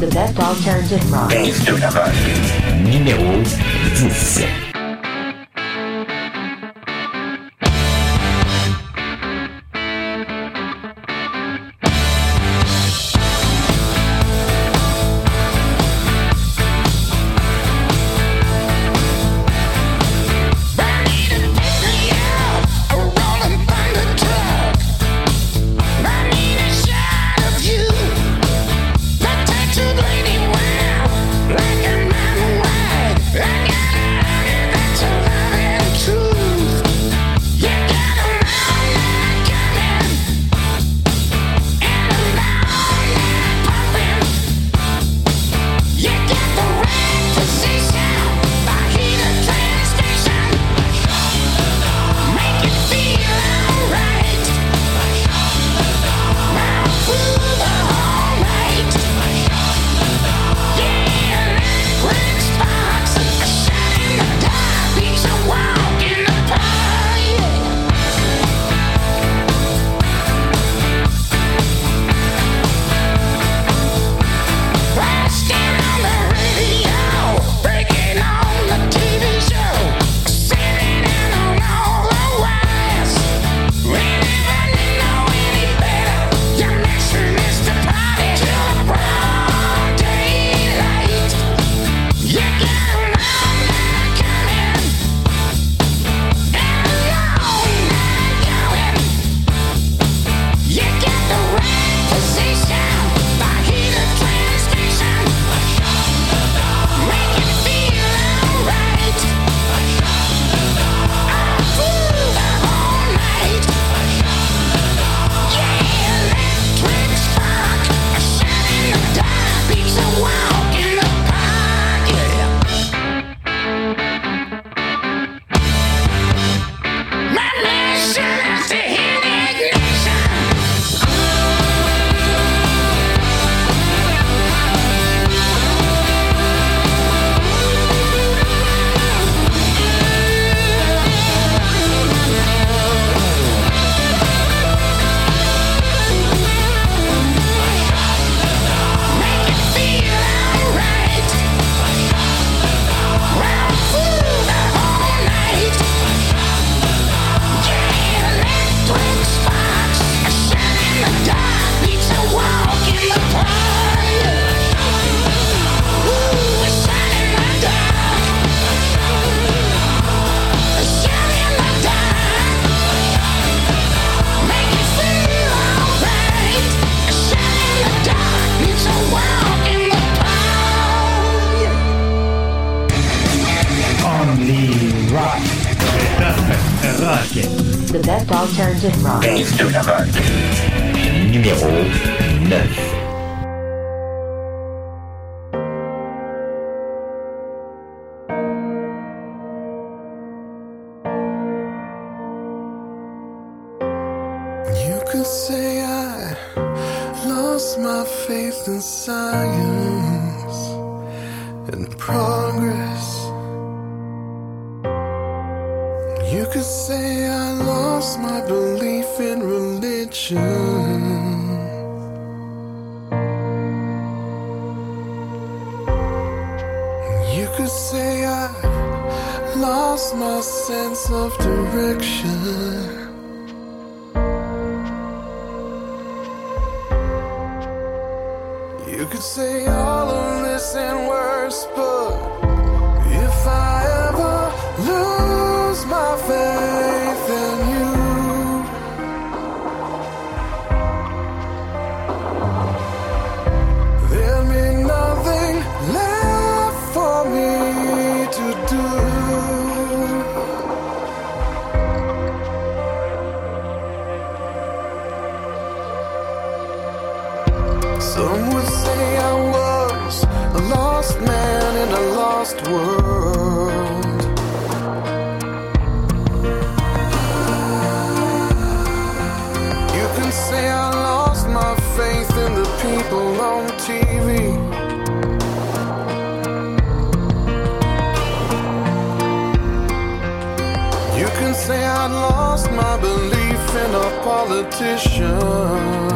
The best alternative rock. La rock. Numéro 10. The best alternative rock. Dave de la rock. Numéro 9. You could say I lost my faith in science and progress. In religion. You could say I lost my sense of direction. You could say all of this and worse, but politician.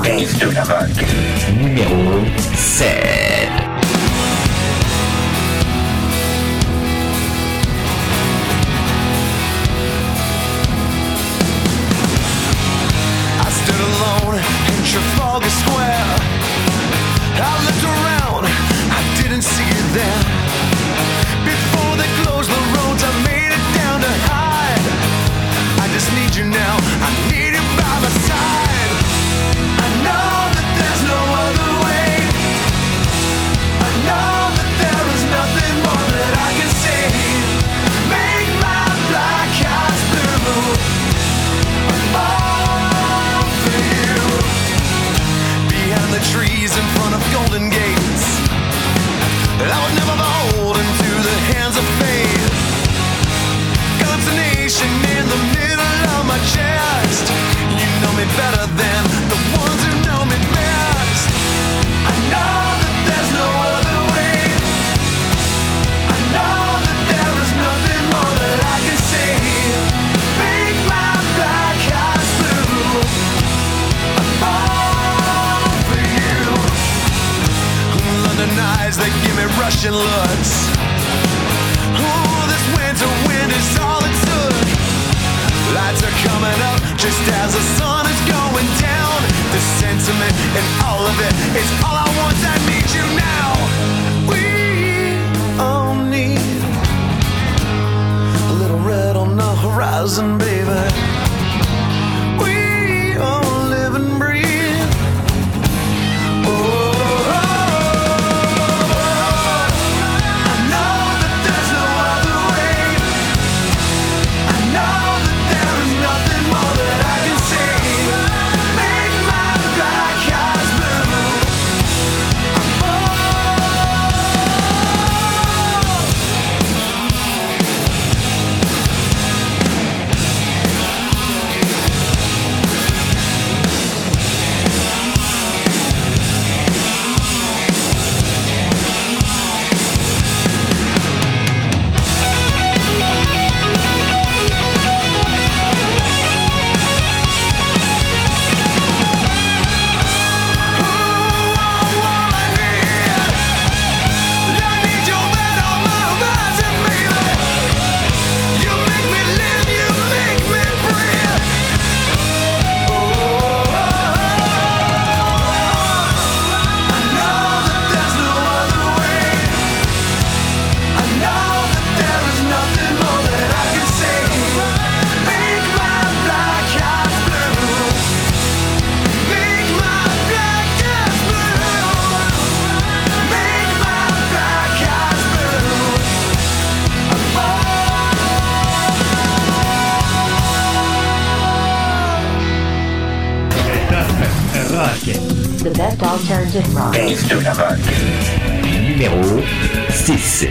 Base de la in the middle Russian Lutz. Ooh, this winter wind is all it took. Lights are coming up just as the sun is going down. The sentiment and all of it is all I want. I need you now. We all need a little red on the horizon, baby. Baisse de la. Numéro 6.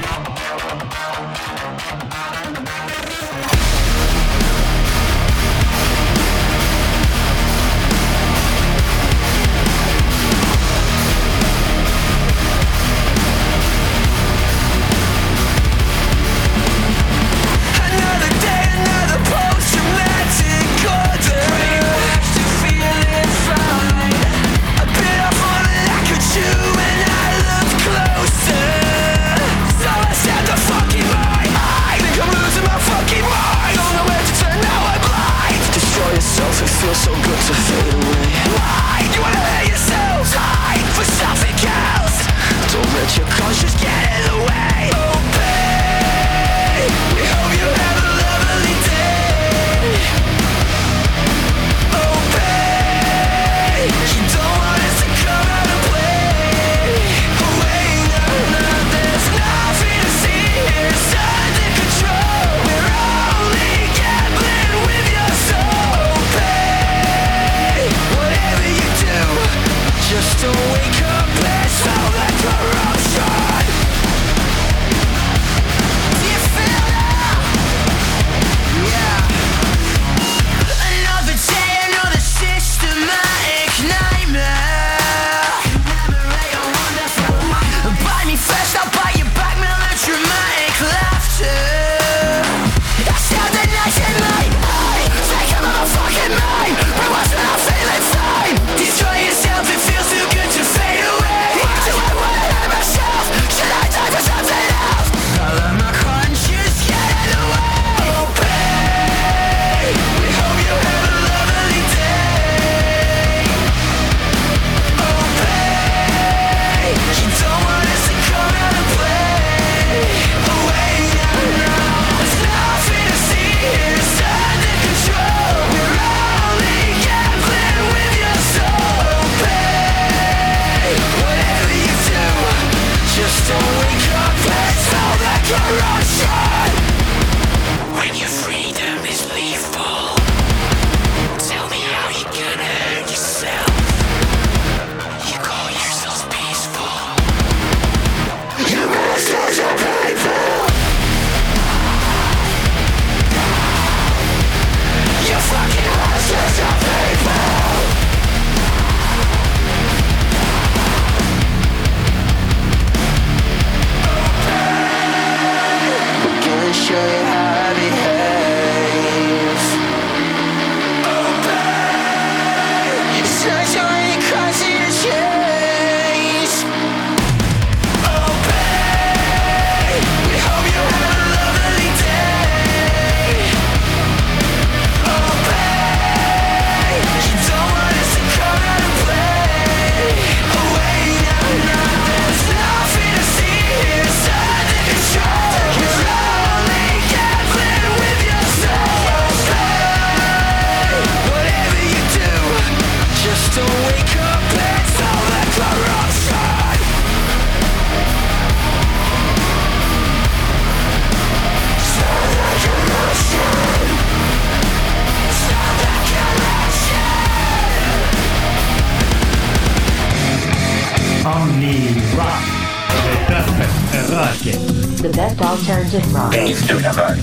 Music Box.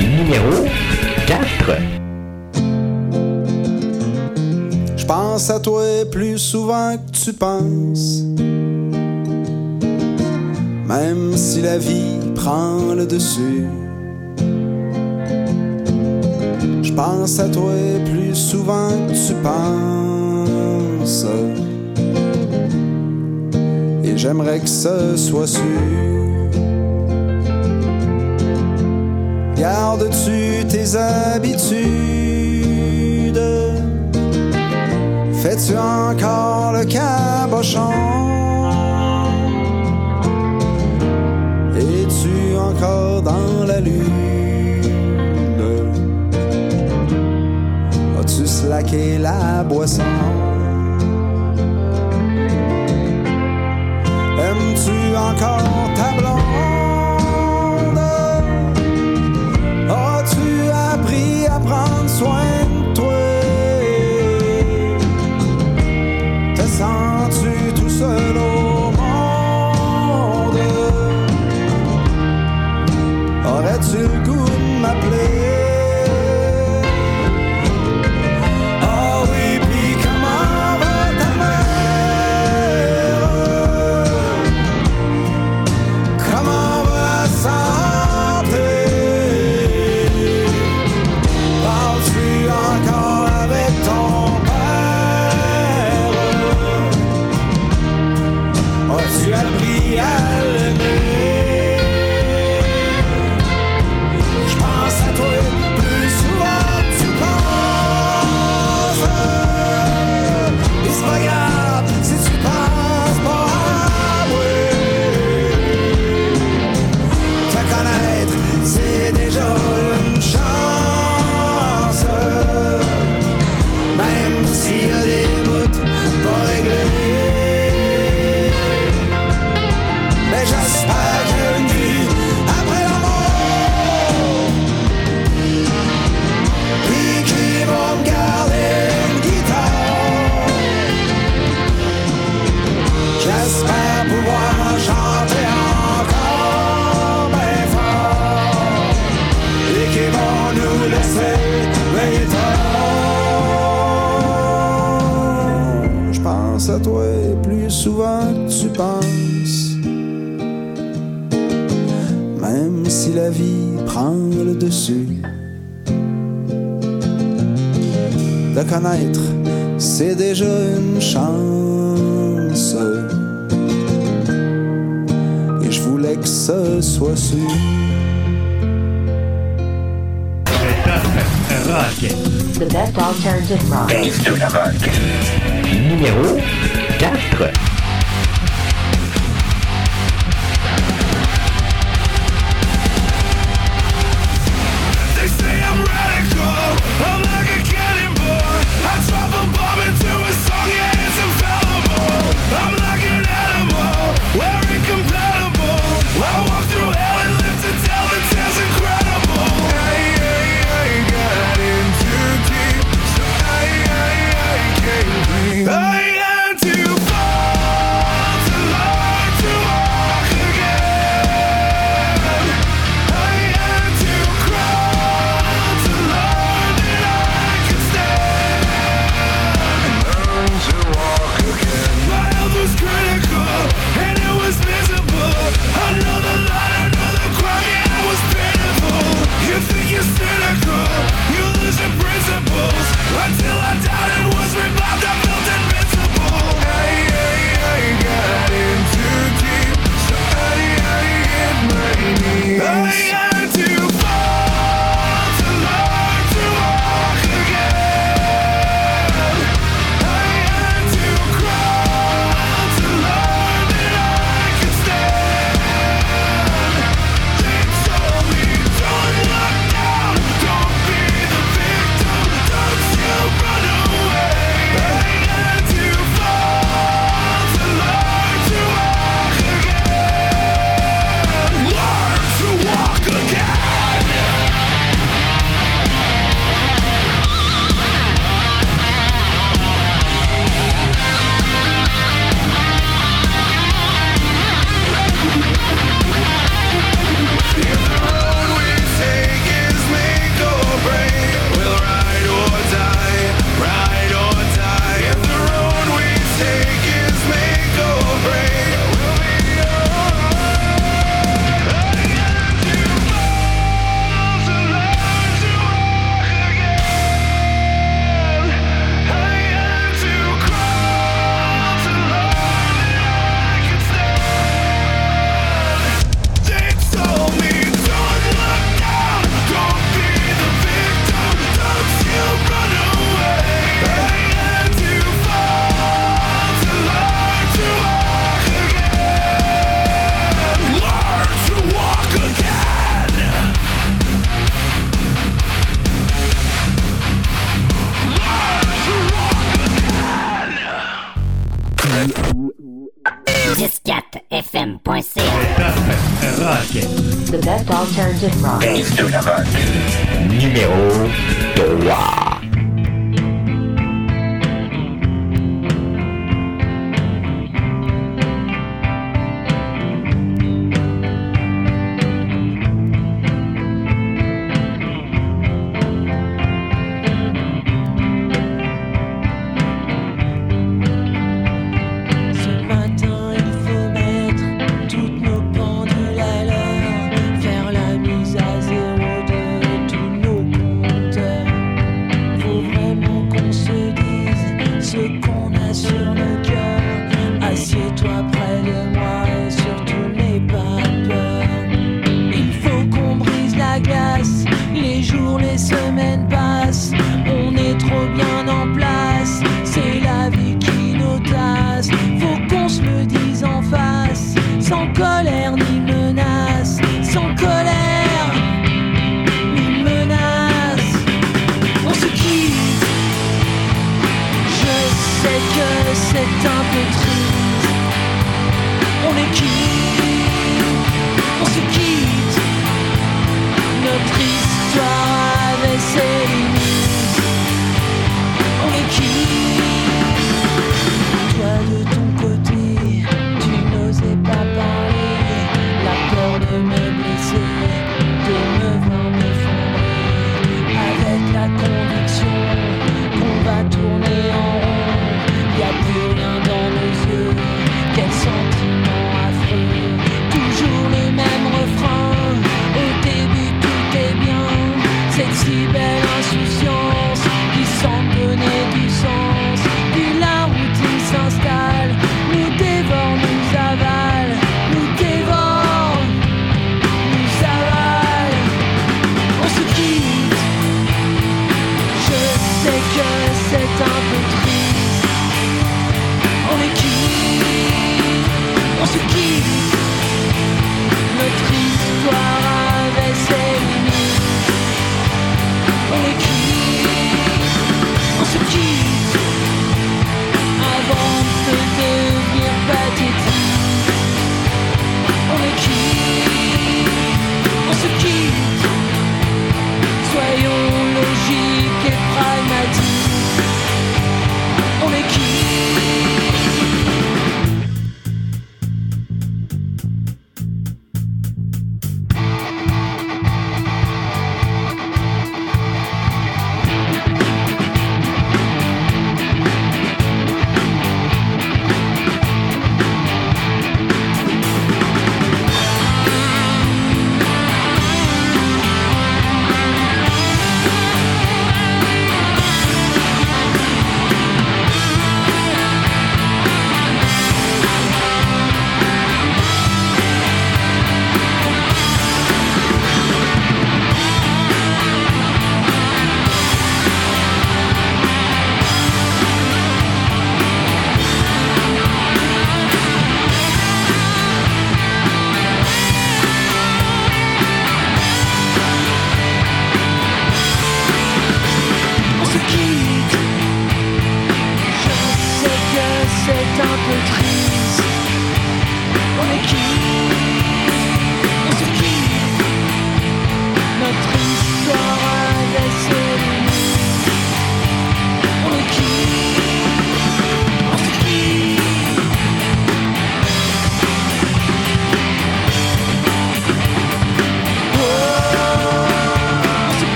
Numéro 4. Je pense à toi plus souvent que tu penses. Même si la vie prend le dessus. Je pense à toi plus souvent que tu penses. Et j'aimerais que ce soit sûr. Gardes-tu tes habitudes? Fais-tu encore le cabochon? Es-tu encore dans la lune? As-tu slaqué la boisson? Aimes-tu encore ta blonde? numéro 4.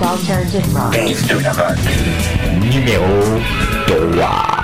Rock Alternative Rock. Dance to the Rock. Numéro 3.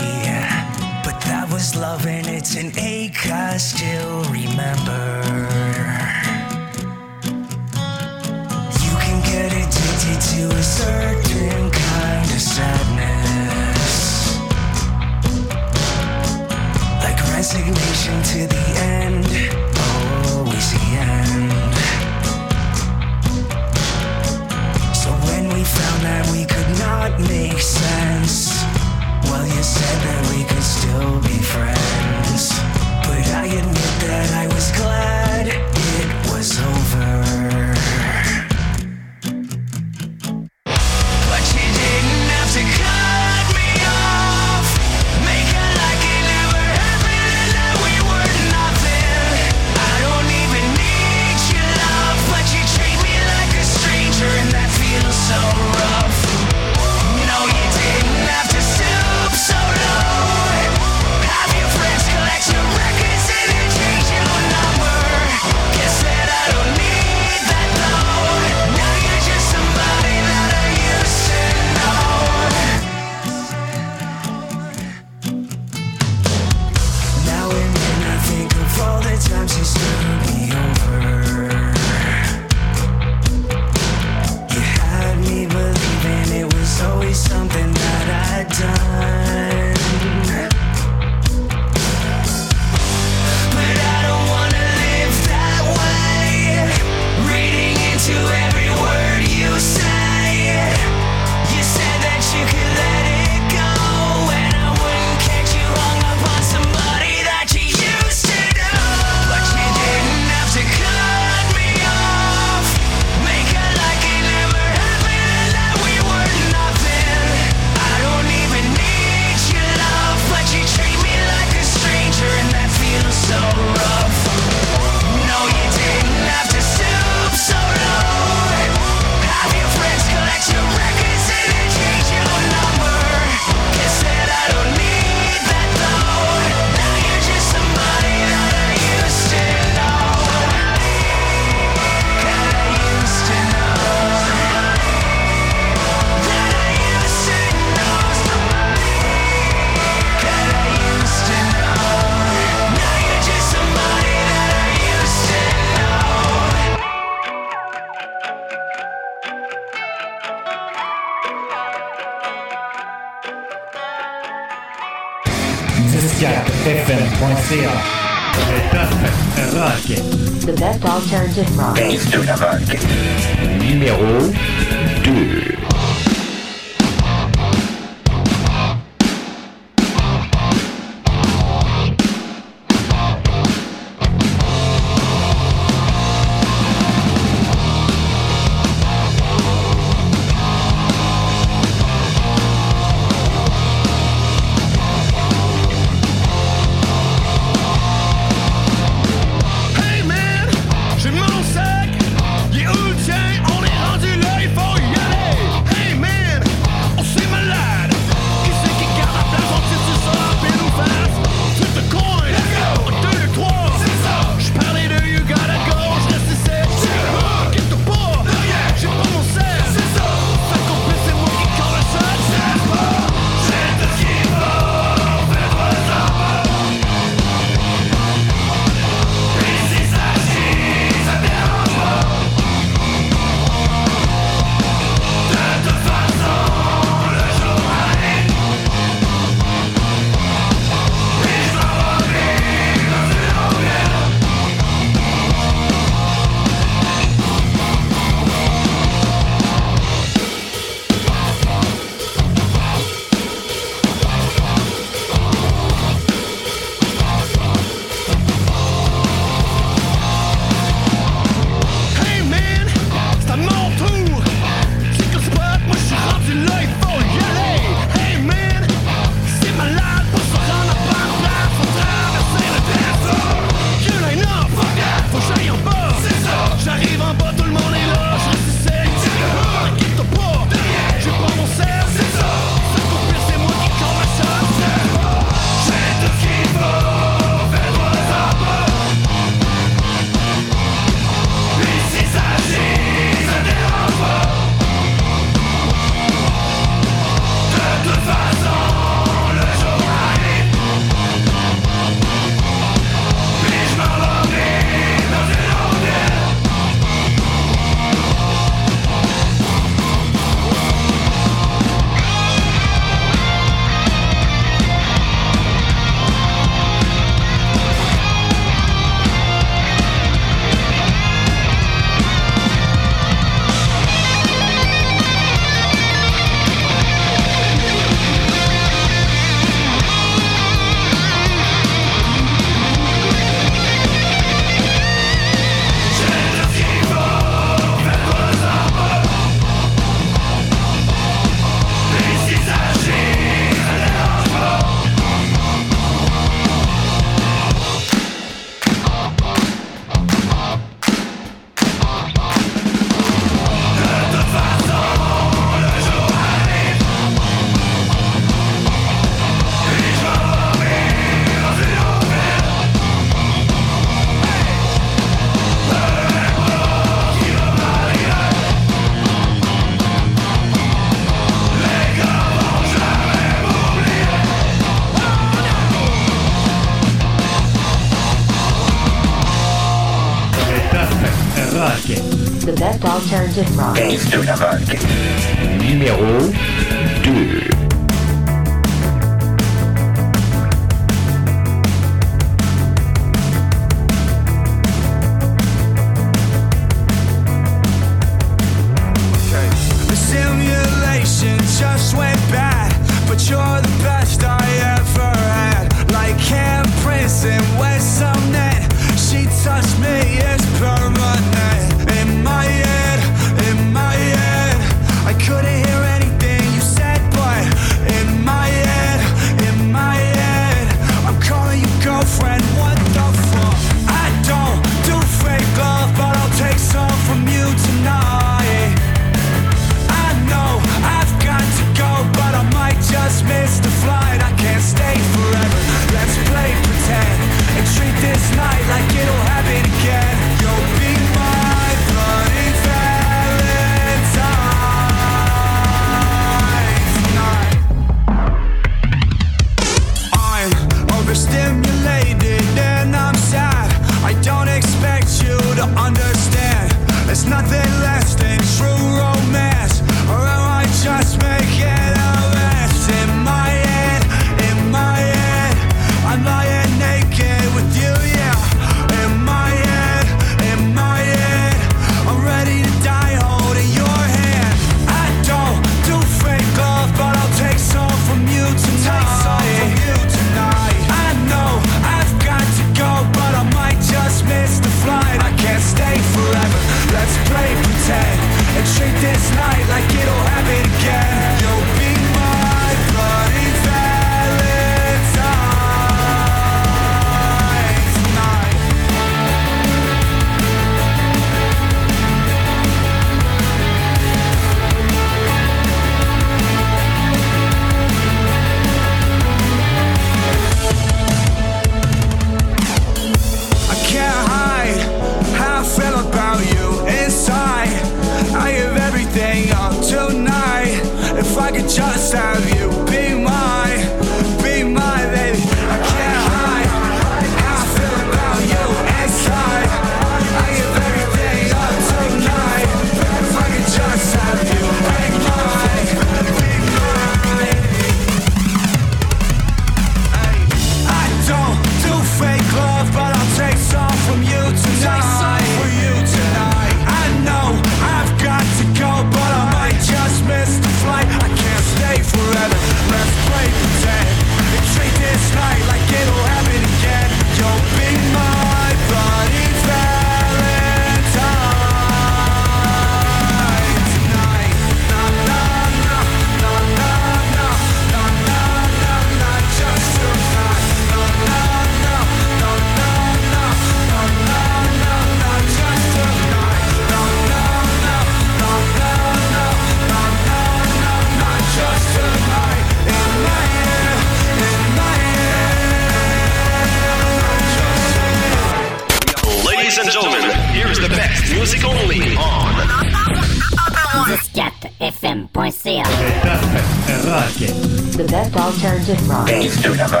Yo la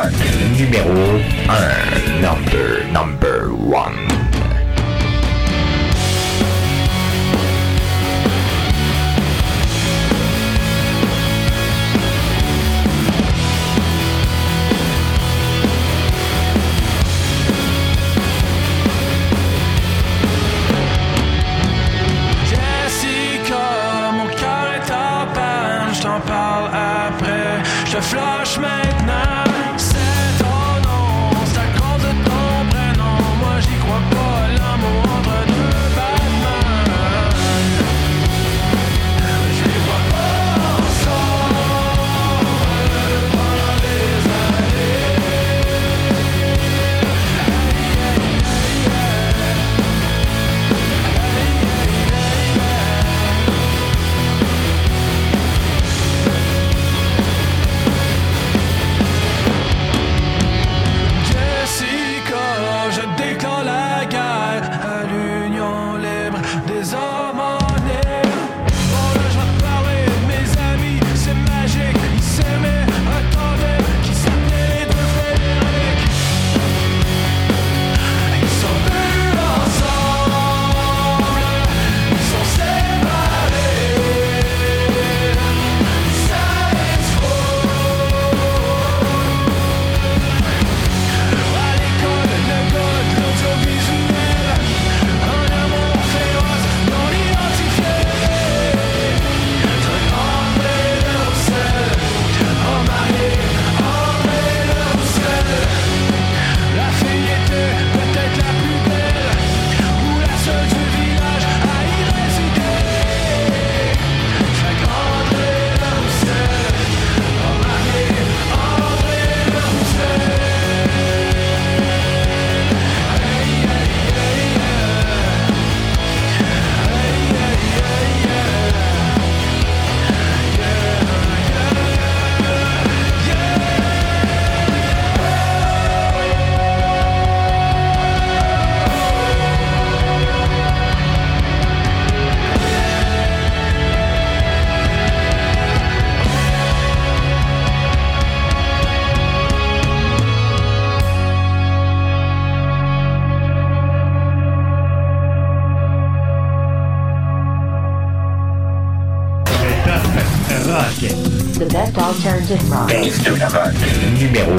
Bande de Numéro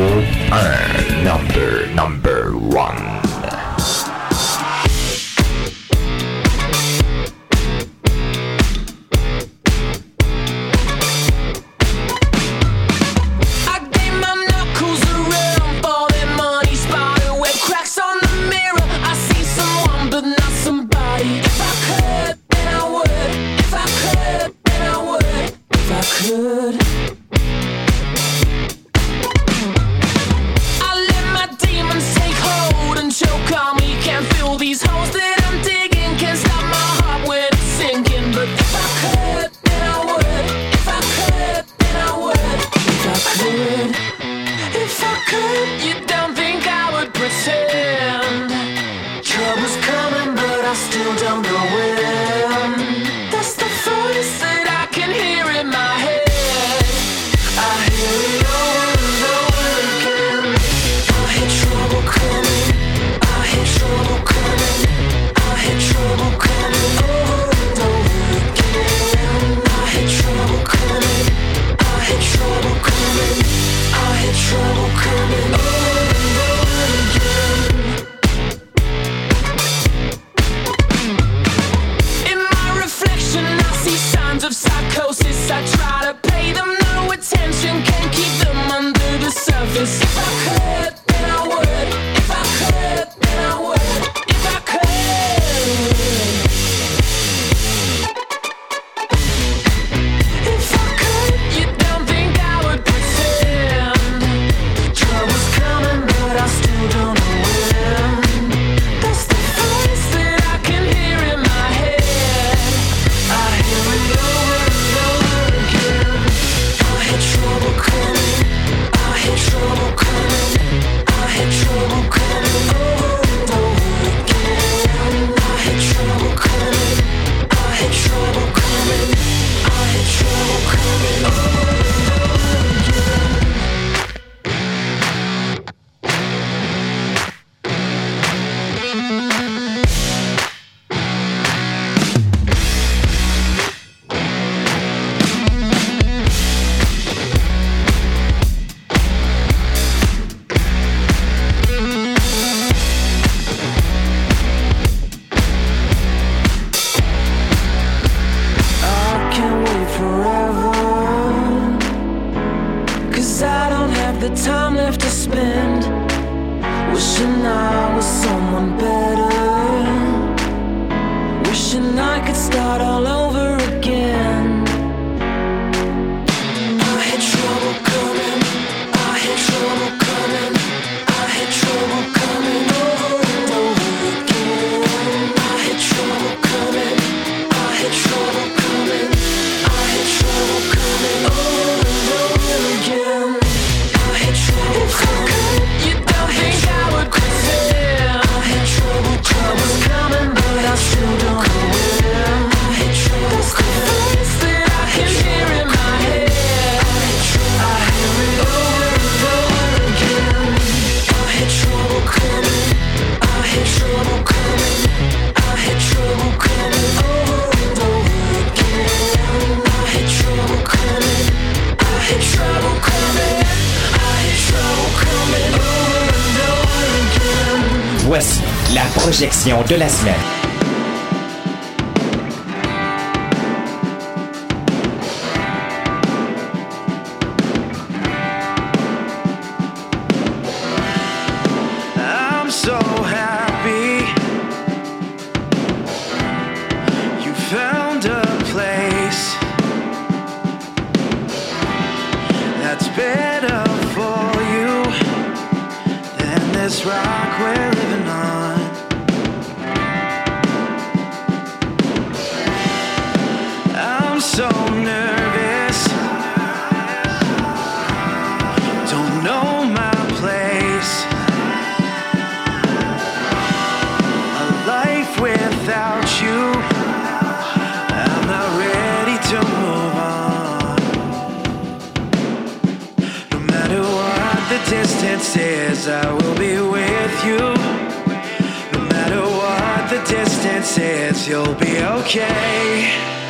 1. de la semaine. it says I will be with you. No matter what the distance is, you'll be okay.